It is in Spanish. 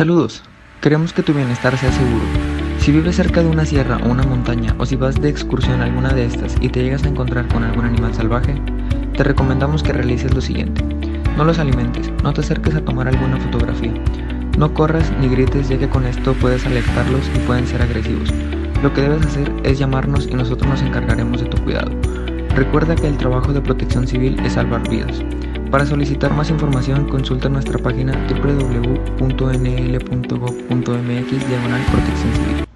Saludos, queremos que tu bienestar sea seguro. Si vives cerca de una sierra o una montaña o si vas de excursión a alguna de estas y te llegas a encontrar con algún animal salvaje, te recomendamos que realices lo siguiente. No los alimentes, no te acerques a tomar alguna fotografía. No corras ni grites ya que con esto puedes alertarlos y pueden ser agresivos. Lo que debes hacer es llamarnos y nosotros nos encargaremos de tu cuidado. Recuerda que el trabajo de protección civil es salvar vidas. Para solicitar más información consulta nuestra página www.nl.gov.mx diagonal protección civil.